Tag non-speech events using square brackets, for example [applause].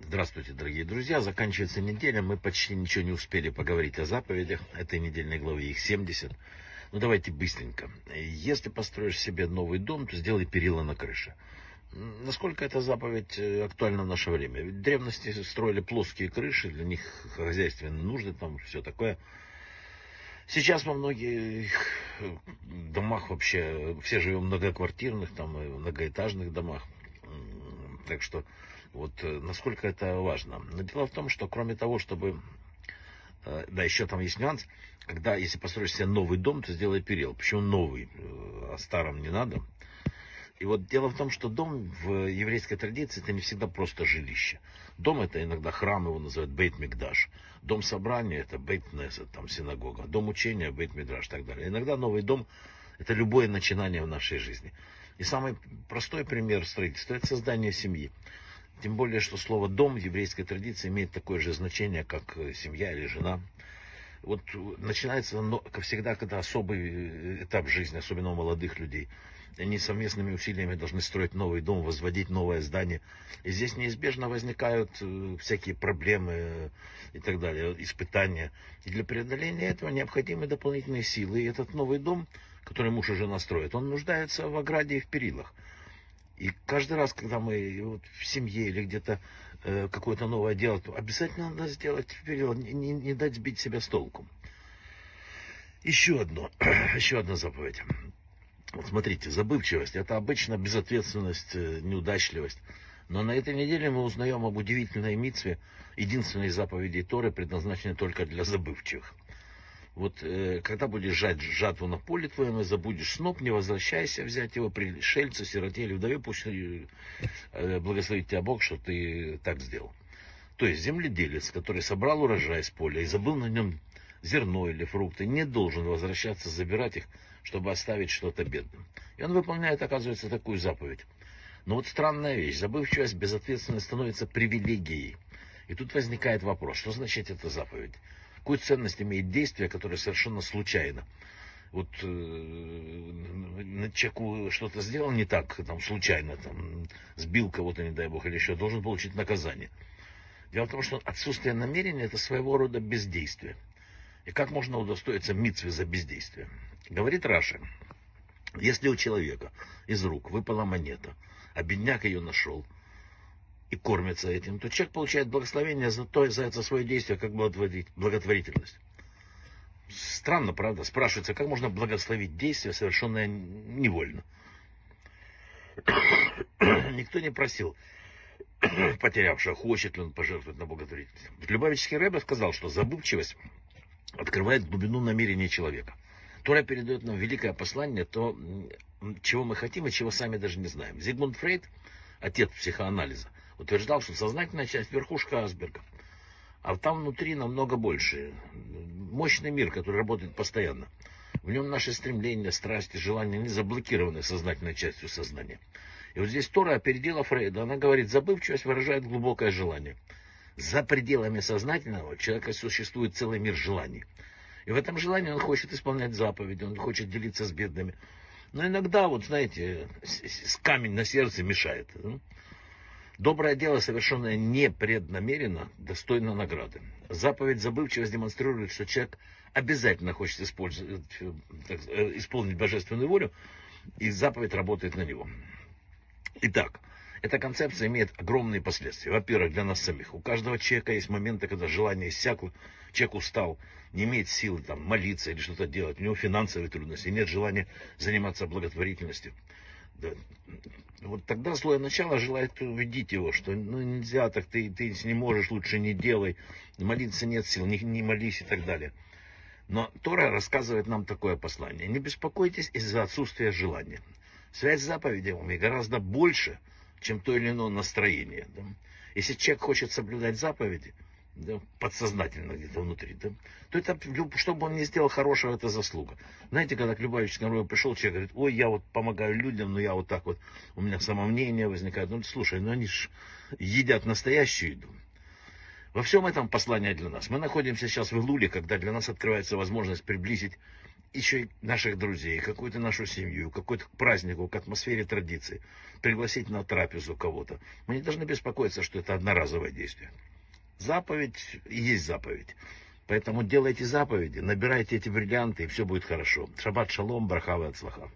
Здравствуйте, дорогие друзья. Заканчивается неделя. Мы почти ничего не успели поговорить о заповедях этой недельной главы. Их 70. Ну, давайте быстренько. Если построишь себе новый дом, то сделай перила на крыше. Насколько эта заповедь э, актуальна в наше время? Ведь в древности строили плоские крыши, для них хозяйственные нужды, там все такое. Сейчас во многих э, домах вообще, все живем в многоквартирных, там, многоэтажных домах. Так что вот э, насколько это важно. Но дело в том, что кроме того, чтобы... Да, еще там есть нюанс. Когда, если построишь себе новый дом, то сделай перил. Почему новый? А старом не надо. И вот дело в том, что дом в еврейской традиции это не всегда просто жилище. Дом это иногда храм, его называют бейт мигдаш. Дом собрания это бейт несет, там синагога. Дом учения бейт мидраш и так далее. Иногда новый дом это любое начинание в нашей жизни. И самый простой пример строительства это создание семьи. Тем более, что слово дом в еврейской традиции имеет такое же значение, как семья или жена. Вот начинается, как всегда, когда особый этап жизни, особенно у молодых людей – они совместными усилиями должны строить новый дом, возводить новое здание. И здесь неизбежно возникают э, всякие проблемы э, и так далее, испытания. И для преодоления этого необходимы дополнительные силы. И этот новый дом, который муж и жена строят, он нуждается в ограде и в перилах. И каждый раз, когда мы вот, в семье или где-то э, какое-то новое дело, то обязательно надо сделать перила, не, не, не дать сбить себя с толку. Еще одно, [clears throat] еще одна заповедь. Вот смотрите, забывчивость – это обычно безответственность, э, неудачливость. Но на этой неделе мы узнаем об удивительной митве, единственной заповеди Торы, предназначенной только для забывчивых. Вот э, когда будешь жать жатву на поле твоем и забудешь сноп, не возвращайся взять его пришельцу, сироте или вдове, пусть э, благословит тебя Бог, что ты так сделал. То есть земледелец, который собрал урожай с поля и забыл на нем зерно или фрукты, не должен возвращаться забирать их, чтобы оставить что-то бедным. И он выполняет, оказывается, такую заповедь. Но вот странная вещь, забывчивость безответственно становится привилегией. И тут возникает вопрос, что значит эта заповедь? Какую ценность имеет действие, которое совершенно случайно? Вот э, человеку что-то сделал не так, там, случайно, там, сбил кого-то, не дай бог, или еще, должен получить наказание. Дело в том, что отсутствие намерения – это своего рода бездействие. И как можно удостоиться митвы за бездействие? Говорит Раша, если у человека из рук выпала монета, а бедняк ее нашел и кормится этим, то человек получает благословение за то, за это свое действие, как благотворительность. Странно, правда? Спрашивается, как можно благословить действие, совершенное невольно? [coughs] Никто не просил [coughs] потерявшего, хочет ли он пожертвовать на благотворительность. Любавический Рэбе сказал, что забывчивость открывает глубину намерения человека. Тора передает нам великое послание, то, чего мы хотим и чего сами даже не знаем. Зигмунд Фрейд, отец психоанализа, утверждал, что сознательная часть верхушка Асберга, а там внутри намного больше. Мощный мир, который работает постоянно. В нем наши стремления, страсти, желания не заблокированы сознательной частью сознания. И вот здесь Тора опередила Фрейда. Она говорит, забывчивость выражает глубокое желание. За пределами сознательного человека существует целый мир желаний. И в этом желании он хочет исполнять заповеди, он хочет делиться с бедными. Но иногда, вот знаете, камень на сердце мешает. Доброе дело, совершенное непреднамеренно, достойно награды. Заповедь забывчивость демонстрирует, что человек обязательно хочет использовать, так, э, исполнить божественную волю, и заповедь работает на него. Итак, эта концепция имеет огромные последствия. Во-первых, для нас самих. У каждого человека есть моменты, когда желание иссякло, человек устал, не имеет силы там, молиться или что-то делать, у него финансовые трудности, нет желания заниматься благотворительностью. Да. Вот тогда злое начало желает убедить его, что ну, нельзя, так ты, ты не можешь, лучше не делай, молиться нет сил, не, не молись и так далее. Но Тора рассказывает нам такое послание. Не беспокойтесь из-за отсутствия желания. Связь с заповедями гораздо больше – чем то или иное настроение. Если человек хочет соблюдать заповеди, да, подсознательно где-то внутри, да, то это, что бы он ни сделал хорошего, это заслуга. Знаете, когда к Любавичскому рою пришел человек, говорит, ой, я вот помогаю людям, но я вот так вот, у меня самомнение возникает. Ну, слушай, ну они же едят настоящую еду. Во всем этом послание для нас. Мы находимся сейчас в Илуле, когда для нас открывается возможность приблизить еще и наших друзей, какую-то нашу семью, какой-то к празднику, к атмосфере традиции, пригласить на трапезу кого-то, мы не должны беспокоиться, что это одноразовое действие. Заповедь есть заповедь. Поэтому делайте заповеди, набирайте эти бриллианты, и все будет хорошо. Шаббат шалом, брахава от слаха.